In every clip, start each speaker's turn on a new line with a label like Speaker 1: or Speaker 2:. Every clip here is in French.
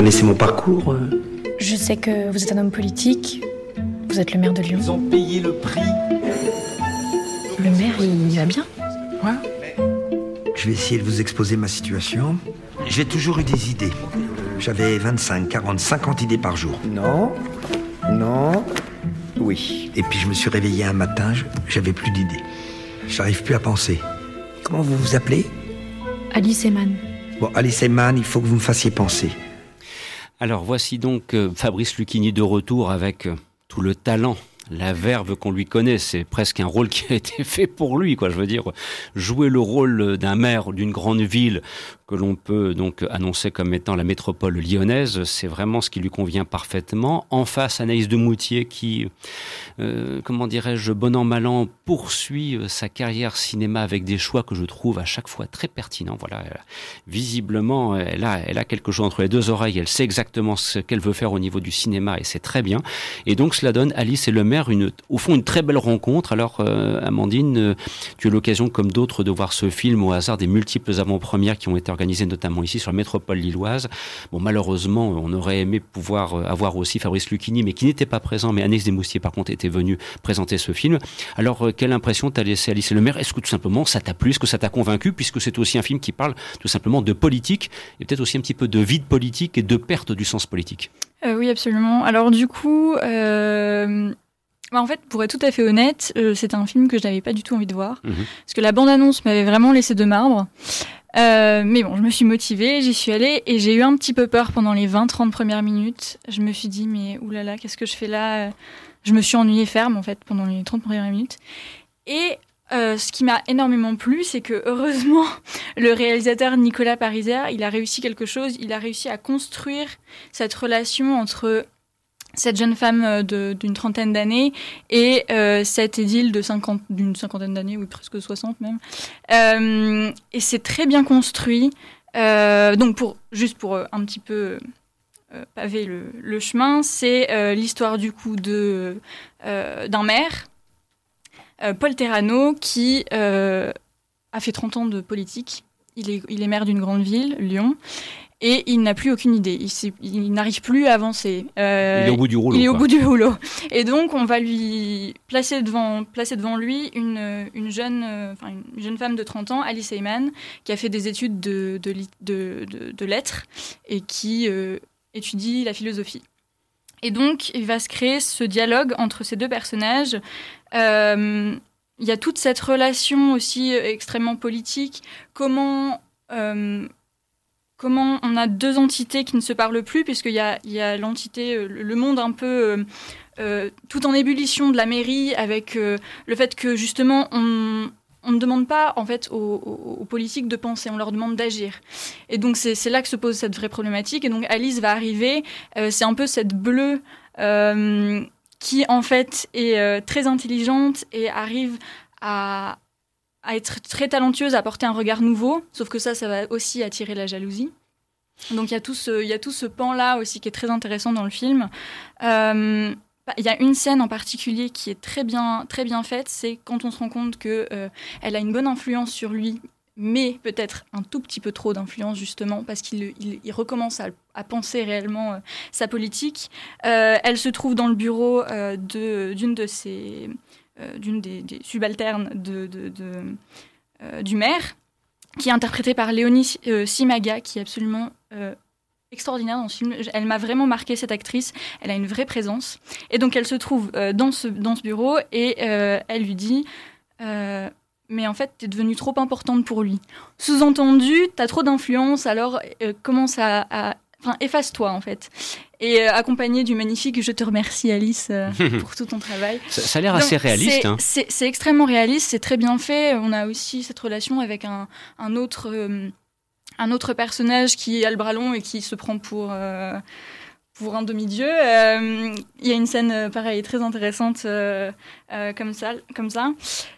Speaker 1: connaissez mon parcours euh
Speaker 2: Je sais que vous êtes un homme politique. Vous êtes le maire de Lyon.
Speaker 3: Ils ont payé le prix.
Speaker 2: Le maire, il va bien
Speaker 1: Quoi Je vais essayer de vous exposer ma situation. J'ai toujours eu des idées. J'avais 25, 40, 50 idées par jour. Non, non, oui. Et puis je me suis réveillé un matin, j'avais plus d'idées. J'arrive plus à penser. Comment vous vous appelez?
Speaker 2: Alice Eman.
Speaker 1: Bon, Alice Eman, il faut que vous me fassiez penser.
Speaker 4: Alors voici donc euh, Fabrice Lucchini de retour avec euh, tout le talent, la verve qu'on lui connaît. C'est presque un rôle qui a été fait pour lui, quoi. Je veux dire, jouer le rôle d'un maire d'une grande ville que l'on peut donc annoncer comme étant la métropole lyonnaise, c'est vraiment ce qui lui convient parfaitement. En face, Anaïs de Moutier qui, euh, comment dirais-je, bon an mal an, poursuit euh, sa carrière cinéma avec des choix que je trouve à chaque fois très pertinents. Voilà, visiblement, elle a, quelque chose entre les deux oreilles. Elle sait exactement ce qu'elle veut faire au niveau du cinéma et c'est très bien. Et donc cela donne Alice et le maire au fond une très belle rencontre. Alors euh, Amandine, tu as l'occasion comme d'autres de voir ce film au hasard des multiples avant-premières qui ont été organisées notamment ici sur la métropole lilloise. Bon malheureusement, on aurait aimé pouvoir euh, avoir aussi Fabrice Lucchini, mais qui n'était pas présent. Mais Anaïs Desmoustiers par contre était venue présenter ce film. Alors euh, quelle impression t'as laissé Alice et le maire Est-ce que tout simplement ça t'a plu? Est-ce que ça t'a convaincu? Puisque c'est aussi un film qui parle tout simplement de politique et peut-être aussi un petit peu de vide politique et de perte du sens politique.
Speaker 5: Euh, oui, absolument. Alors du coup, euh, bah, en fait, pour être tout à fait honnête, euh, c'était un film que je n'avais pas du tout envie de voir.
Speaker 4: Mhm.
Speaker 5: Parce que la bande-annonce m'avait vraiment laissé de marbre. Euh, mais bon, je me suis motivée, j'y suis allée et j'ai eu un petit peu peur pendant les 20-30 premières minutes. Je me suis dit, mais oulala, qu'est-ce que je fais là? Je me suis ennuyée ferme en fait pendant les 30 premières minutes. Et euh, ce qui m'a énormément plu, c'est que heureusement, le réalisateur Nicolas Pariser, il a réussi quelque chose. Il a réussi à construire cette relation entre cette jeune femme euh, d'une trentaine d'années et euh, cette édile de 50 d'une cinquantaine d'années, oui presque 60 même. Euh, et c'est très bien construit. Euh, donc pour juste pour un petit peu paver le, le chemin, c'est l'histoire du coup d'un maire, Paul Terrano, qui a fait 30 ans de politique. Il est, il est maire d'une grande ville, Lyon, et il n'a plus aucune idée. Il, n'arrive plus à avancer. Euh,
Speaker 4: Il est au bout du rouleau.
Speaker 5: il est au bout du rouleau. Et donc, on va lui placer devant, placer devant lui une, une, jeune, euh, enfin, une jeune femme de 30 ans, Alice Heyman, qui a fait des études de, de, de, de- de lettres et qui euh, étudie la philosophie. Et donc, il va se créer ce dialogue entre ces deux personnages. Euh, il y a toute cette relation aussi extrêmement politique. Comment, comment on a deux entités qui ne se parlent plus, puisqu'il y a, il y a l'entité, euh, le monde un peu euh, euh, tout en ébullition de la mairie, avec le fait que justement on, on ne demande pas en fait aux, politiques de penser, on leur demande d'agir. Et donc c'est là que se pose cette vraie problématique. Et donc Alice va arriver, c'est un peu cette bleue qui en fait est très intelligente et arrive à, à être très talentueuse, à porter un regard nouveau. Sauf que ça, ça va aussi attirer la jalousie. Donc il y a tout ce, ce pan-là aussi qui est très intéressant dans le film. Euh, il y a une scène en particulier qui est très bien, très bien faite, c'est quand on se rend compte que euh, elle a une bonne influence sur lui, mais peut-être un tout petit peu trop d'influence justement parce qu'il il, il recommence à, penser réellement euh, sa politique. Euh, elle se trouve dans le bureau euh, de d'une de ses d'une des, subalternes de, euh, du maire, qui est interprétée par Léonie euh, Simaga, qui est absolument euh, extraordinaire dans ce film. Elle m'a vraiment marqué cette actrice. Elle a une vraie présence. Et donc elle se trouve euh, dans, ce, dans ce bureau et euh, elle lui dit euh, Mais en fait, t'es devenue trop importante pour lui. Sous-entendu, t'as trop d'influence, alors euh, commence à- Enfin, efface-toi en fait. Et euh, accompagné du magnifique Je te remercie Alice euh, pour tout ton travail.
Speaker 4: Ça, ça a l'air assez réaliste.
Speaker 5: c'est-
Speaker 4: hein.
Speaker 5: C'est extrêmement réaliste, c'est très bien fait. On a aussi cette relation avec un, un autre, euh, un autre personnage qui a le bras long et qui se prend pour, pour un demi-dieu. Euh, Il y a une scène, euh, pareil, très intéressante euh, comme, ça, comme ça.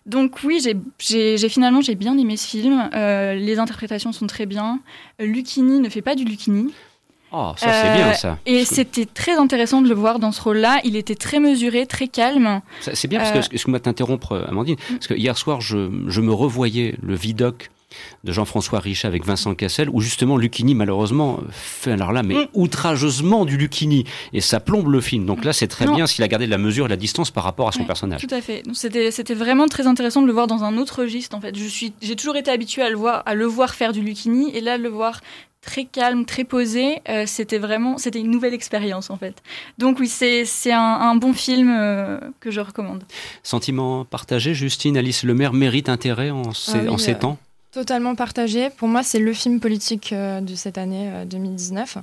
Speaker 5: Donc oui, j'ai- finalement, j'ai bien aimé ce film. Les interprétations sont très bien. Lucchini ne fait pas du Lucchini.
Speaker 4: Oh, ça c'est
Speaker 5: Euh,
Speaker 4: bien ça.
Speaker 5: Et c'était très intéressant de le voir dans ce rôle-là. Il était très mesuré, très calme.
Speaker 4: C'est bien parce que,
Speaker 5: Euh,
Speaker 4: excuse-moi de t'interrompre, Amandine, parce que hier soir, je, je me revoyais le vidoc de Jean-François Richat avec Vincent Cassel, où justement Lucchini, malheureusement, fait alors là, mais mm. outrageusement du Lucchini. Et ça plombe le film. Donc là, c'est très bien s'il a gardé de la mesure et de la distance par rapport à son personnage.
Speaker 5: Tout à fait. C'était vraiment très intéressant de le voir dans un autre registre, en fait. J'ai toujours été habituée à le, voir, à le voir faire du Lucchini, et là, le voir très calme, très posé. Euh, c'était vraiment, c'était une nouvelle expérience en fait. Donc oui, c'est un, un, bon film euh, que je recommande.
Speaker 4: Sentiment partagé, Justine, Alice Lemaire mérite intérêt en ces, ah en ces euh, temps?
Speaker 3: Totalement partagé. Pour moi, c'est le film politique de cette année 2019.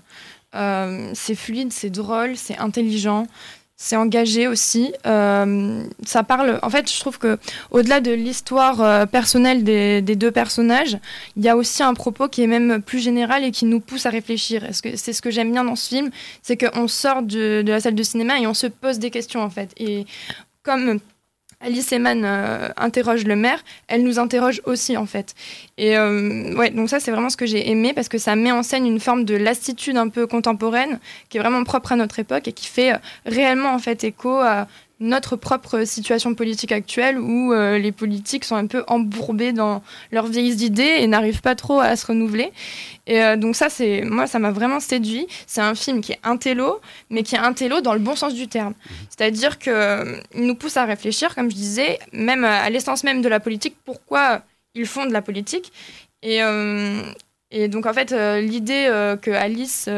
Speaker 3: c'est fluide, c'est drôle, c'est intelligent, c'est engagé aussi. Euh, ça parle. En fait, je trouve que au-delà de l'histoire euh, personnelle des, deux personnages, il y a aussi un propos qui est même plus général et qui nous pousse à réfléchir. C'est ce que j'aime bien dans ce film, c'est qu'on sort de, de, la salle de cinéma et on se pose des questions en fait. Et comme Alice Eman euh, interroge le maire, elle nous interroge aussi en fait. Et euh, ouais, donc ça c'est vraiment ce que j'ai aimé parce que ça met en scène une forme de lassitude un peu contemporaine qui est vraiment propre à notre époque et qui fait euh, réellement en fait écho à notre propre situation politique actuelle où les politiques sont un peu embourbés dans leurs vieilles idées et n'arrivent pas trop à se renouveler. Et donc ça, c'est moi, ça m'a vraiment séduit. C'est un film qui est intello, mais qui est intello dans le bon sens du terme. Mmh. C'est-à-dire qu'il nous pousse à réfléchir, comme je disais, même à l'essence même de la politique, pourquoi ils font de la politique. Et, euh, et donc, en fait, euh, l'idée euh, que Alice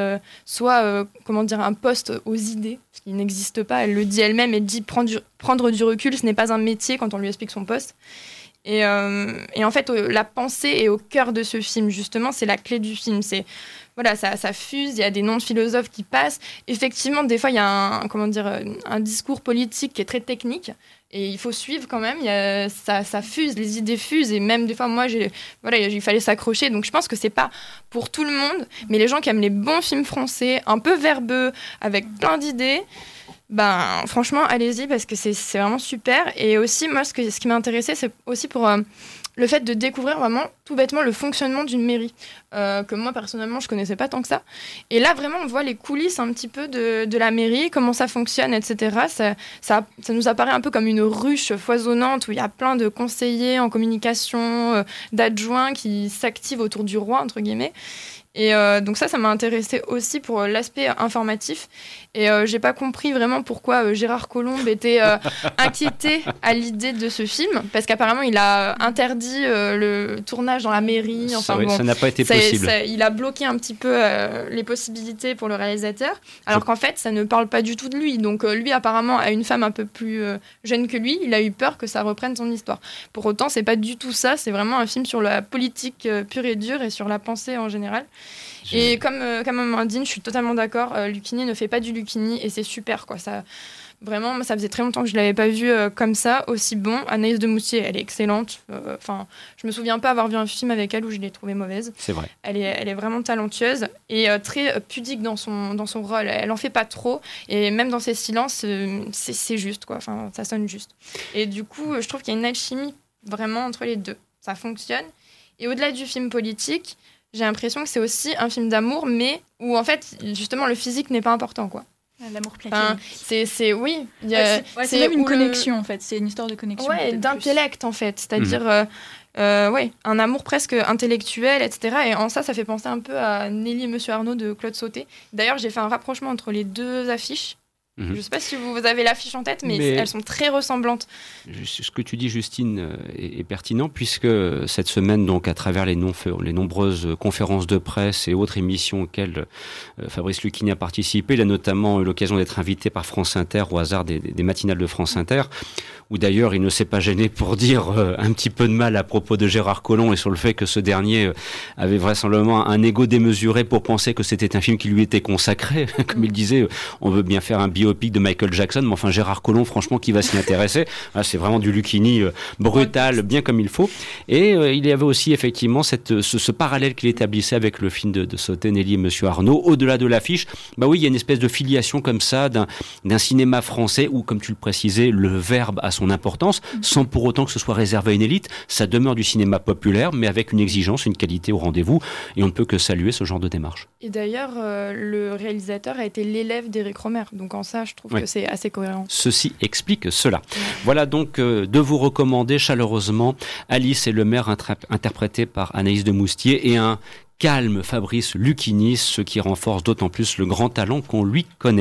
Speaker 3: soit, comment dire, un poste aux idées, ce qui n'existe pas, elle le dit elle-même, elle dit prendre du, prendre du recul, ce n'est pas un métier quand on lui explique son poste. Et, et en fait, la pensée est au cœur de ce film, justement, c'est la clé du film. C'est voilà, ça, ça, fuse, il y a des noms de philosophes qui passent. Effectivement, des fois, il y a un, comment dire, un discours politique qui est très technique, et il faut suivre quand même. Il ça, ça, fuse, les idées fusent. Et même des fois, moi, voilà, il fallait s'accrocher. Donc je pense que c'est pas pour tout le monde. Mais les gens qui aiment les bons films français, un peu verbeux, avec plein d'idées, ben franchement, allez-y parce que c'est vraiment super. Et aussi, moi, ce, qui m'a intéressé, c'est aussi pour. Euh, le fait de découvrir vraiment tout bêtement le fonctionnement d'une mairie, euh, que moi personnellement je connaissais pas tant que ça. Et là vraiment on voit les coulisses un petit peu de, la mairie, comment ça fonctionne, etc. Ça, ça, ça, nous apparaît un peu comme une ruche foisonnante où il y a plein de conseillers en communication, euh, d'adjoints qui s'activent autour du roi, entre guillemets. Et euh, donc ça, ça m'a intéressé aussi pour l'aspect informatif. Et euh, j'ai pas compris vraiment pourquoi euh, Gérard Colombe était euh, inquiété à l'idée de ce film, parce qu'apparemment il a interdit le tournage dans la mairie.
Speaker 4: Enfin, ça n'a pas été possible.
Speaker 3: il a bloqué un petit peu les possibilités pour le réalisateur, alors qu'en fait ça ne parle pas du tout de lui. Donc lui apparemment a une femme un peu plus jeune que lui, il a eu peur que ça reprenne son histoire. Pour autant, c'est pas du tout ça. C'est vraiment un film sur la politique pure et dure et sur la pensée en général. Et comme, euh, comme Amandine, je suis totalement d'accord. Euh, Lucini ne fait pas du Lucini et c'est super. Quoi. Ça, vraiment, ça faisait très longtemps que je ne l'avais pas vu euh, comme ça, aussi bon. Anaïs de Moustier, elle est excellente. Enfin, je me souviens pas avoir vu un film avec elle où je l'ai trouvée mauvaise.
Speaker 4: C'est vrai.
Speaker 3: Elle est, elle est vraiment talentueuse et très pudique dans son, dans son rôle. Elle en fait pas trop et même dans ses silences, c'est juste. Quoi. Enfin, ça sonne juste. Et du coup, je trouve qu'il y a une alchimie vraiment entre les deux. Ça fonctionne. Et au-delà du film politique, j'ai l'impression que c'est aussi un film d'amour, mais où en fait, justement, le physique n'est pas important, quoi.
Speaker 5: Ah, l'amour platonique.
Speaker 3: c'est oui.
Speaker 5: c'est même une connexion en fait. C'est une histoire de connexion.
Speaker 3: Ouais, d'intellect en fait. C'est-à-dire, euh, ouais, un amour presque intellectuel, etc. Et en ça, ça fait penser un peu à Nelly et Monsieur Arnaud de Claude Sauté. D'ailleurs, j'ai fait un rapprochement entre les deux affiches. Mhm. Je ne sais pas si vous avez l'affiche en tête, mais, elles sont très ressemblantes.
Speaker 4: Ce que tu dis, Justine, euh, est, pertinent, puisque cette semaine, donc, à travers les, les nombreuses conférences de presse et autres émissions auxquelles euh, Fabrice Lucchini a participé, il a notamment eu l'occasion d'être invité par France Inter au hasard des, matinales de France Inter, où d'ailleurs il ne s'est pas gêné pour dire euh, un petit peu de mal à propos de Gérard Collomb et sur le fait que ce dernier avait vraisemblablement un ego démesuré pour penser que c'était un film qui lui était consacré. Comme il disait, on veut bien faire un bio biopic de Michael Jackson, mais enfin Gérard Collomb, franchement, qui va s'y intéresser ah, C'est vraiment du Lucchini euh, brutal, bien comme il faut. Et euh, il y avait aussi effectivement cette, ce, parallèle qu'il établissait avec le film de, de Sotenelli et Monsieur Arnaud. Au-delà de l'affiche, bah oui, il y a une espèce de filiation comme ça d'un cinéma français où, comme tu le précisais, le verbe a son importance, sans pour autant que ce soit réservé à une élite. Ça demeure du cinéma populaire, mais avec une exigence, une qualité au rendez-vous. Et on ne peut que saluer ce genre de démarche.
Speaker 3: Et d'ailleurs, euh, le réalisateur a été l'élève d'Éric Romer. Donc en ça, je trouve que c'est assez cohérent.
Speaker 4: Ceci explique cela. Voilà donc euh, de vous recommander chaleureusement Alice et le maire interprété par Anaïs de Moustier et un calme Fabrice Lucchini, ce qui renforce d'autant plus le grand talent qu'on lui connaît.